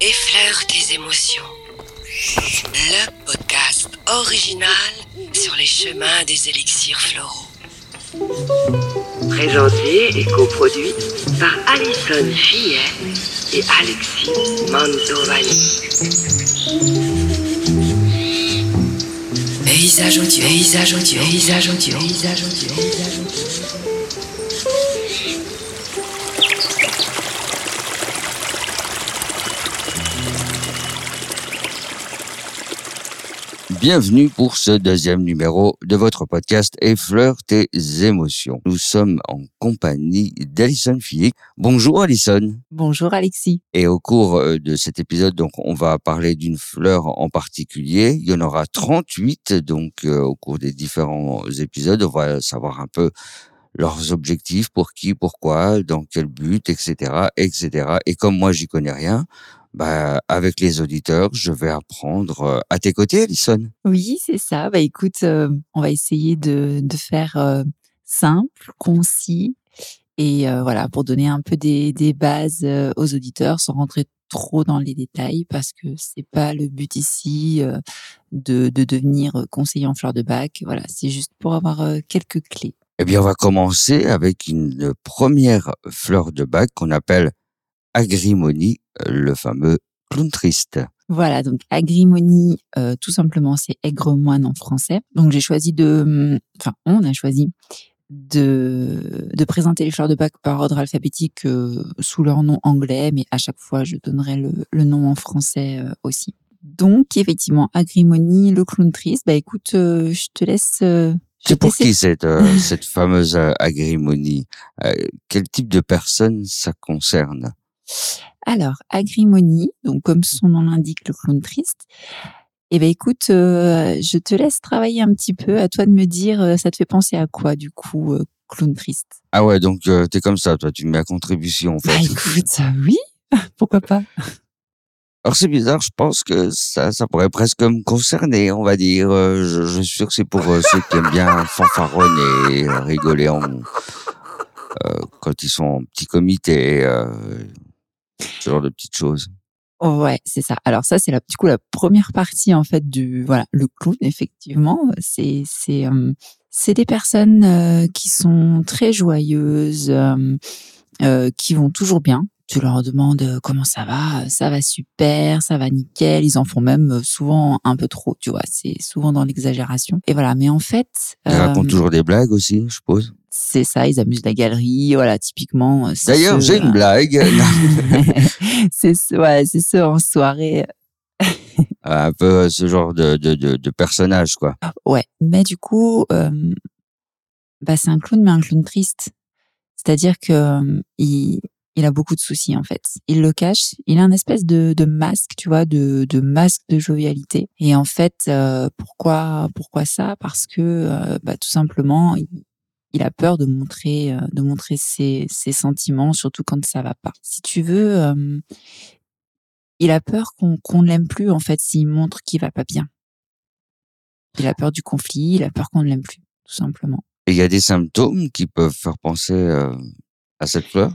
Effleure tes émotions. Le podcast original sur les chemins des élixirs floraux. Présenté et coproduit par Alison Fillet et Alexis Mantovani. Paysage audio, paysage audio, paysage audio, paysage audio, paysage audio. Bienvenue pour ce deuxième numéro de votre podcast Effleure tes émotions. Nous sommes en compagnie d'Alison Fillet. Bonjour Alison. Bonjour Alexis. Et au cours euh, de cet épisode, donc, on va parler d'une fleur en particulier. Il y en aura 38, donc, euh, au cours des différents épisodes, on va savoir un peu leurs objectifs, pour qui, pourquoi, dans quel but, etc., etc. Et comme moi, j'y connais rien, bah, avec les auditeurs, je vais apprendre euh, à tes côtés, Alison. Oui, c'est ça. Bah écoute, euh, on va essayer de, de faire euh, simple, concis et euh, voilà pour donner un peu des, des bases aux auditeurs sans rentrer trop dans les détails parce que c'est pas le but ici de, de devenir conseiller en fleurs de bac. Voilà, c'est juste pour avoir quelques clés. Eh bien, on va commencer avec une première fleur de bac qu'on appelle agrimonie, euh, le fameux clown triste. Voilà, donc agrimonie, euh, tout simplement, c'est aigre-moine en français. Donc j'ai choisi de, hum, enfin, on a choisi de, de présenter les fleurs de bac par ordre alphabétique euh, sous leur nom anglais, mais à chaque fois, je donnerai le, le nom en français euh, aussi. Donc, effectivement, agrimonie, le clown triste. Bah écoute, je te laisse. C'est pour qui cette, cette fameuse Euh, Quel type de personne ça concerne? Alors, agrimonie, donc comme son nom l'indique, le clown triste. Eh ben écoute, euh, je te laisse travailler un petit peu. À toi de me dire, euh, ça te fait penser à quoi du coup, euh, clown triste? Ah ouais, donc t'es comme ça, toi, tu me mets à contribution en fait. Bah écoute, oui, pourquoi pas? Alors c'est bizarre, je pense que ça, ça pourrait presque me concerner, on va dire. Je, je suis sûr que c'est pour ceux qui aiment bien fanfaronner rigoler en, quand ils sont en petit comité, ce genre de petites choses. Ouais, c'est ça. Alors ça, c'est la, du coup la première partie en fait du voilà le clown. Effectivement, c'est c'est c'est des personnes qui sont très joyeuses, euh, qui vont toujours bien. Tu leur demandes euh, comment ça va, ça va super, ça va nickel. Ils en font même euh, souvent un peu trop, tu vois. C'est souvent dans l'exagération. Et voilà. Mais en fait, Ils euh, racontent toujours des blagues aussi, je suppose. c'est ça. Ils amusent la galerie. Voilà, typiquement. euh, D'ailleurs, j'ai une euh, blague, c'est ce- ouais, c'est ceux en soirée un peu ce genre de, de, de, de personnage, quoi. Ouais, mais du coup, euh, bah c'est un clown, mais un clown triste. C'est-à-dire que euh, il, il a beaucoup de soucis en fait. Il le cache. Il a un espèce de, de masque, tu vois, de, de masque de jovialité. Et en fait, euh, pourquoi pourquoi ça? Parce que euh, bah, tout simplement, il, a peur de montrer euh, de montrer ses, ses sentiments, surtout quand ça va pas. Si tu veux, euh, il a peur qu'on ne l'aime plus en fait s'il montre qu'il va pas bien. Il a peur du conflit, il a peur qu'on ne l'aime plus, tout simplement. Il y a des symptômes qui peuvent faire penser à cette fleur?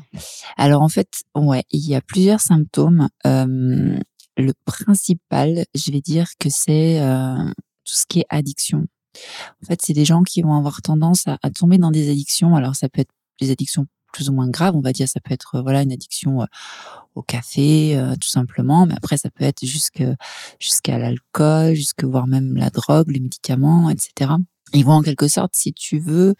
Alors en fait, ouais, il y a plusieurs symptômes. Le principal, je vais dire que c'est tout ce qui est addiction. En fait, c'est des gens qui vont avoir tendance à, tomber dans des addictions. Alors ça peut être des addictions plus ou moins graves, on va dire. Ça peut être voilà une addiction au café, tout simplement. Mais après, ça peut être jusqu'à l'alcool, jusque voire même la drogue, les médicaments, etc. Ils vont en quelque sorte, si tu veux,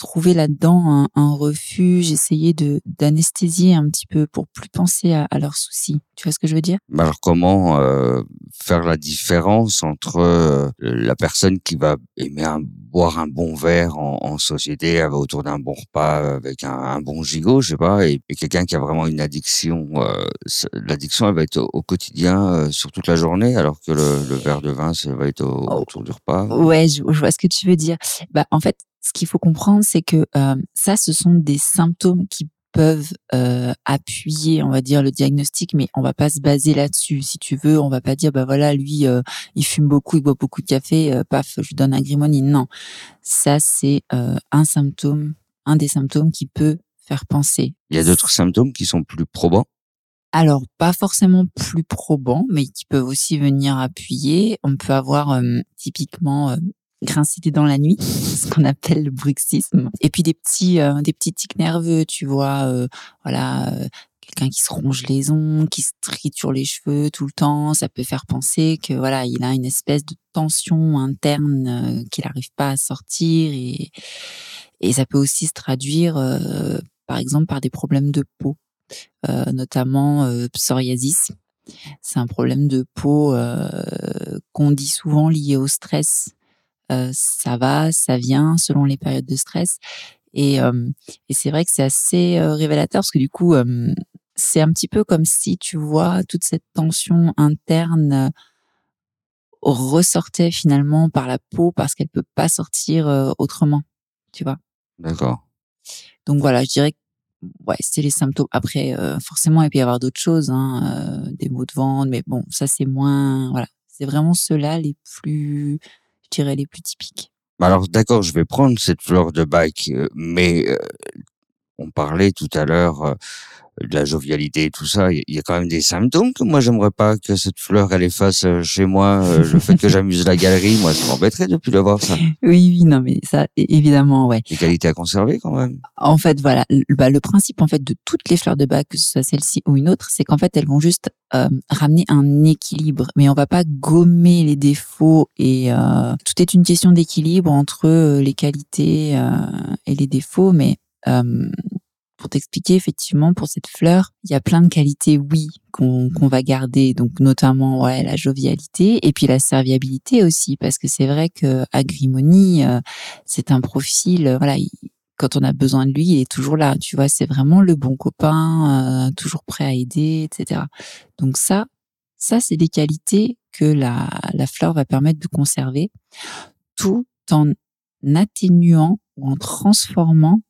trouver là-dedans un, un refuge, essayer de d'anesthésier un petit peu pour plus penser à, à leurs soucis. Tu vois ce que je veux dire? Mais alors comment euh, faire la différence entre euh, la personne qui va aimer un- boire un bon verre en, en société autour d'un bon repas avec un, un bon gigot, je sais pas, et, et quelqu'un qui a vraiment une addiction. euh, L'addiction, elle va être au, au quotidien euh, sur toute la journée, alors que le, le verre de vin, ça va être au- Oh. autour du repas. Ouais, je, je vois ce que tu veux dire. Bah, en fait, ce qu'il faut comprendre, c'est que euh, ça, ce sont des symptômes qui peuvent euh, appuyer, on va dire, le diagnostic, mais on va pas se baser là-dessus. Si tu veux, on va pas dire, bah voilà, lui, euh, il fume beaucoup, il boit beaucoup de café, euh, paf, je lui donne un grimonie. Non, ça, c'est un symptôme, un des symptômes qui peut faire penser. Il y a d'autres symptômes qui sont plus probants? Alors, pas forcément plus probants, mais qui peuvent aussi venir appuyer. On peut avoir typiquement euh, grincer des dents la nuit, ce qu'on appelle le bruxisme. Et puis des petits, euh, des petits tics nerveux, tu vois, euh, voilà, euh, quelqu'un qui se ronge les ongles, qui se triture les cheveux tout le temps, ça peut faire penser que voilà, il a une espèce de tension interne qu'il n'arrive pas à sortir et et ça peut aussi se traduire, par exemple, par des problèmes de peau, notamment psoriasis. C'est un problème de peau qu'on dit souvent lié au stress euh, ça va, ça vient selon les périodes de stress. Et, euh, et c'est vrai que c'est assez euh, révélateur parce que du coup, c'est un petit peu comme si tu vois toute cette tension interne ressortait finalement par la peau parce qu'elle peut pas sortir autrement, tu vois. D'accord. Donc voilà, je dirais que ouais, c'est les symptômes. Après, forcément, il peut y avoir d'autres choses, hein, des maux de ventre, mais bon, ça c'est moins. Voilà, c'est vraiment ceux-là les plus dirais les plus typiques. Bah alors d'accord, je vais prendre cette fleur de bac, euh, mais euh, on parlait tout à l'heure euh, de la jovialité et tout ça, il y a quand même des symptômes que moi j'aimerais pas que cette fleur elle efface chez moi. le fait que j'amuse la galerie, moi ça m'embêterait depuis le voir ça. Oui, oui, non mais ça évidemment, ouais. Les qualités à conserver quand même. En fait, voilà, le, bah, le principe en fait de toutes les fleurs de bac, que ce soit celle-ci ou une autre, c'est qu'en fait elles vont juste euh, ramener un équilibre, mais on va pas gommer les défauts et euh, tout est une question d'équilibre entre euh, les qualités et les défauts, mais pour t'expliquer, effectivement, pour cette fleur, il y a plein de qualités, oui, qu'on va garder, donc notamment ouais, la jovialité et puis la serviabilité aussi, parce que c'est vrai que Agrimony, euh, c'est un profil, euh, voilà, quand on a besoin de lui, il est toujours là, tu vois, c'est vraiment le bon copain, euh, toujours prêt à aider, etc. Donc ça, ça c'est des qualités que la, la fleur va permettre de conserver, tout en atténuant ou en transformant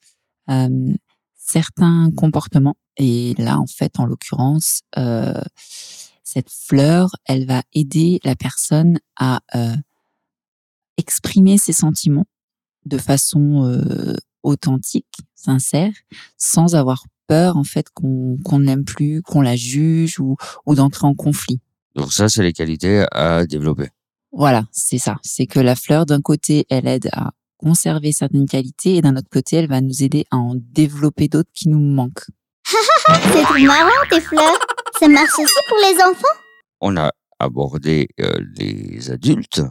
certains comportements. Et là, en fait, en l'occurrence, euh, cette fleur, elle va aider la personne à euh, exprimer ses sentiments de façon euh, authentique, sincère, sans avoir peur en fait qu'on qu'on ne l'aime plus, qu'on la juge ou, ou d'entrer en conflit. Donc ça, c'est les qualités à développer. Voilà, c'est ça. C'est que la fleur, d'un côté, elle aide à conserver certaines qualités et d'un autre côté, elle va nous aider à en développer d'autres qui nous manquent. C'est trop marrant tes fleurs. Ça marche aussi pour les enfants? On a abordé euh, les adultes.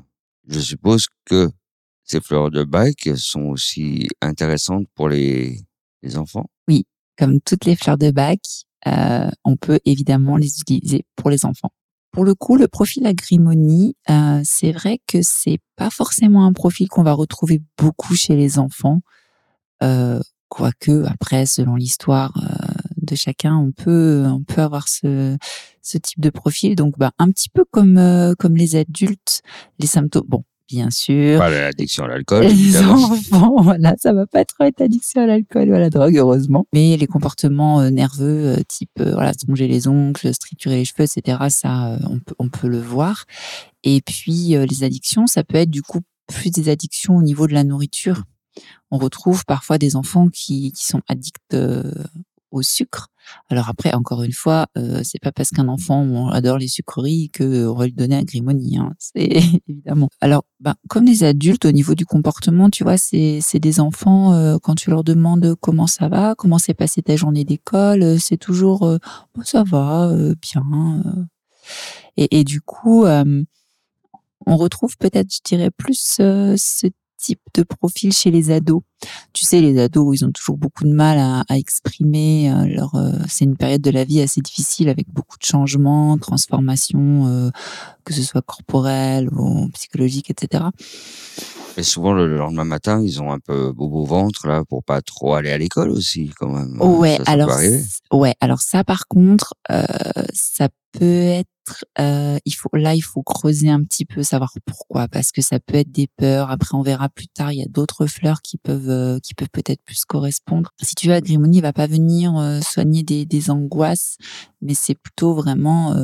Je suppose que ces fleurs de bac sont aussi intéressantes pour les, les enfants? Oui, comme toutes les fleurs de bac, euh, on peut évidemment les utiliser pour les enfants. Pour le coup, le profil agrimonie, euh, c'est vrai que c'est pas forcément un profil qu'on va retrouver beaucoup chez les enfants, euh, quoique après, selon l'histoire euh, de chacun, on peut on peut avoir ce ce type de profil. Donc, bah, un petit peu comme euh, comme les adultes, les symptômes. Bon, bien sûr. L'addiction à l'alcool. Les enfants, voilà, ça va pas trop être addiction à l'alcool ou à la drogue, heureusement. Mais les comportements euh, nerveux, euh, type euh, voilà, se ronger les ongles, se triturer les cheveux, etc., ça, on peut, on peut le voir. Et puis les addictions, ça peut être du coup plus des addictions au niveau de la nourriture. On retrouve parfois des enfants qui, qui sont addicts au sucre. Alors après, encore une fois, euh, c'est pas parce qu'un enfant adore les sucreries que on va lui donner un hein, c'est évidemment. Alors, ben, comme les adultes, au niveau du comportement, tu vois, c'est c'est des enfants euh, quand tu leur demandes comment ça va, comment s'est passée ta journée d'école, euh, c'est toujours euh, ça va, bien. Et, et, du coup, on retrouve peut-être, je dirais, plus ce type de profil chez les ados. Tu sais, les ados, ils ont toujours beaucoup de mal à, exprimer euh, leur. Euh, c'est une période de la vie assez difficile avec beaucoup de changements, transformations, euh, que ce soit corporelles ou psychologiques, etc. Souvent le lendemain matin, ils ont un peu bobo au ventre là pour pas trop aller à l'école aussi, quand même. Ouais, ça, ça alors ouais, alors ça par contre, ça peut être euh, il faut là il faut creuser un petit peu savoir pourquoi parce que ça peut être des peurs. Après on verra plus tard il y a d'autres fleurs qui peuvent euh, qui peuvent peut-être plus correspondre. Si tu veux Agrimonie va pas venir euh, soigner des, des angoisses mais c'est plutôt vraiment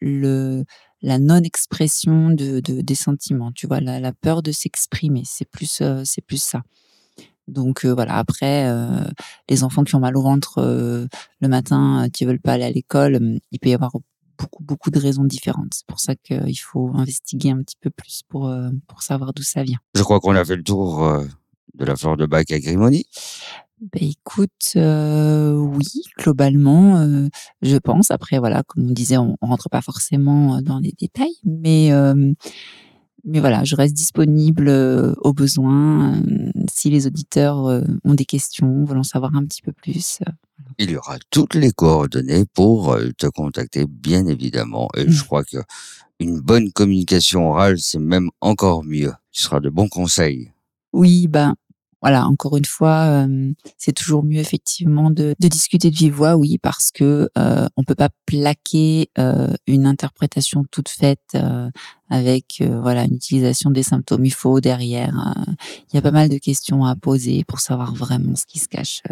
le la non-expression de, de, des sentiments tu vois la, la peur de s'exprimer c'est plus c'est plus ça Donc euh, voilà, après, euh, les enfants qui ont mal au ventre euh, le matin, euh, qui veulent pas aller à l'école, hum, il peut y avoir beaucoup, beaucoup de raisons différentes. C'est pour ça qu'il faut investiguer un petit peu plus pour, euh, pour savoir d'où ça vient. Je crois qu'on a fait le tour euh, de la fleur de bac à Grimoni. Ben écoute, euh, oui, globalement, euh, je pense. Après, voilà, comme on disait, on, on rentre pas forcément euh, dans les détails, mais euh, mais voilà, je reste disponible au besoin. si les auditeurs ont des questions, veulent en savoir un petit peu plus. Il y aura toutes les coordonnées pour te contacter, bien évidemment. Et je crois que une bonne communication orale, c'est même encore mieux. Tu seras de bons conseils. Oui, ben voilà, encore une fois, euh, c'est toujours mieux effectivement de, de discuter de vive voix, oui, parce que euh, on peut pas plaquer euh, une interprétation toute faite euh, avec euh, voilà une utilisation des symptômes. Il faut derrière, euh, il y a pas mal de questions à poser pour savoir vraiment ce qui se cache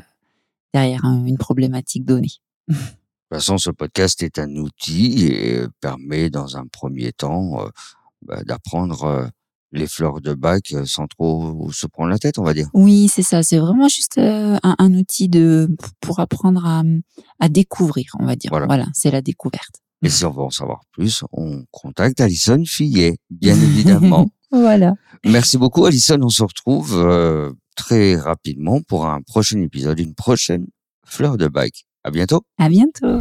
derrière un- une problématique donnée. De toute façon, ce podcast est un outil et permet, dans un premier temps, bah, d'apprendre les fleurs de bac euh, sans trop se prendre la tête, on va dire. Oui, c'est ça. C'est vraiment juste euh, un, un outil de pour apprendre à, à découvrir, on va dire. Voilà. Voilà, c'est la découverte. Et si on veut en savoir plus, on contacte Alison Fillet, bien évidemment. Voilà. Merci beaucoup, Alison. On se retrouve euh, très rapidement pour un prochain épisode, une prochaine fleur de bac. À bientôt. À bientôt.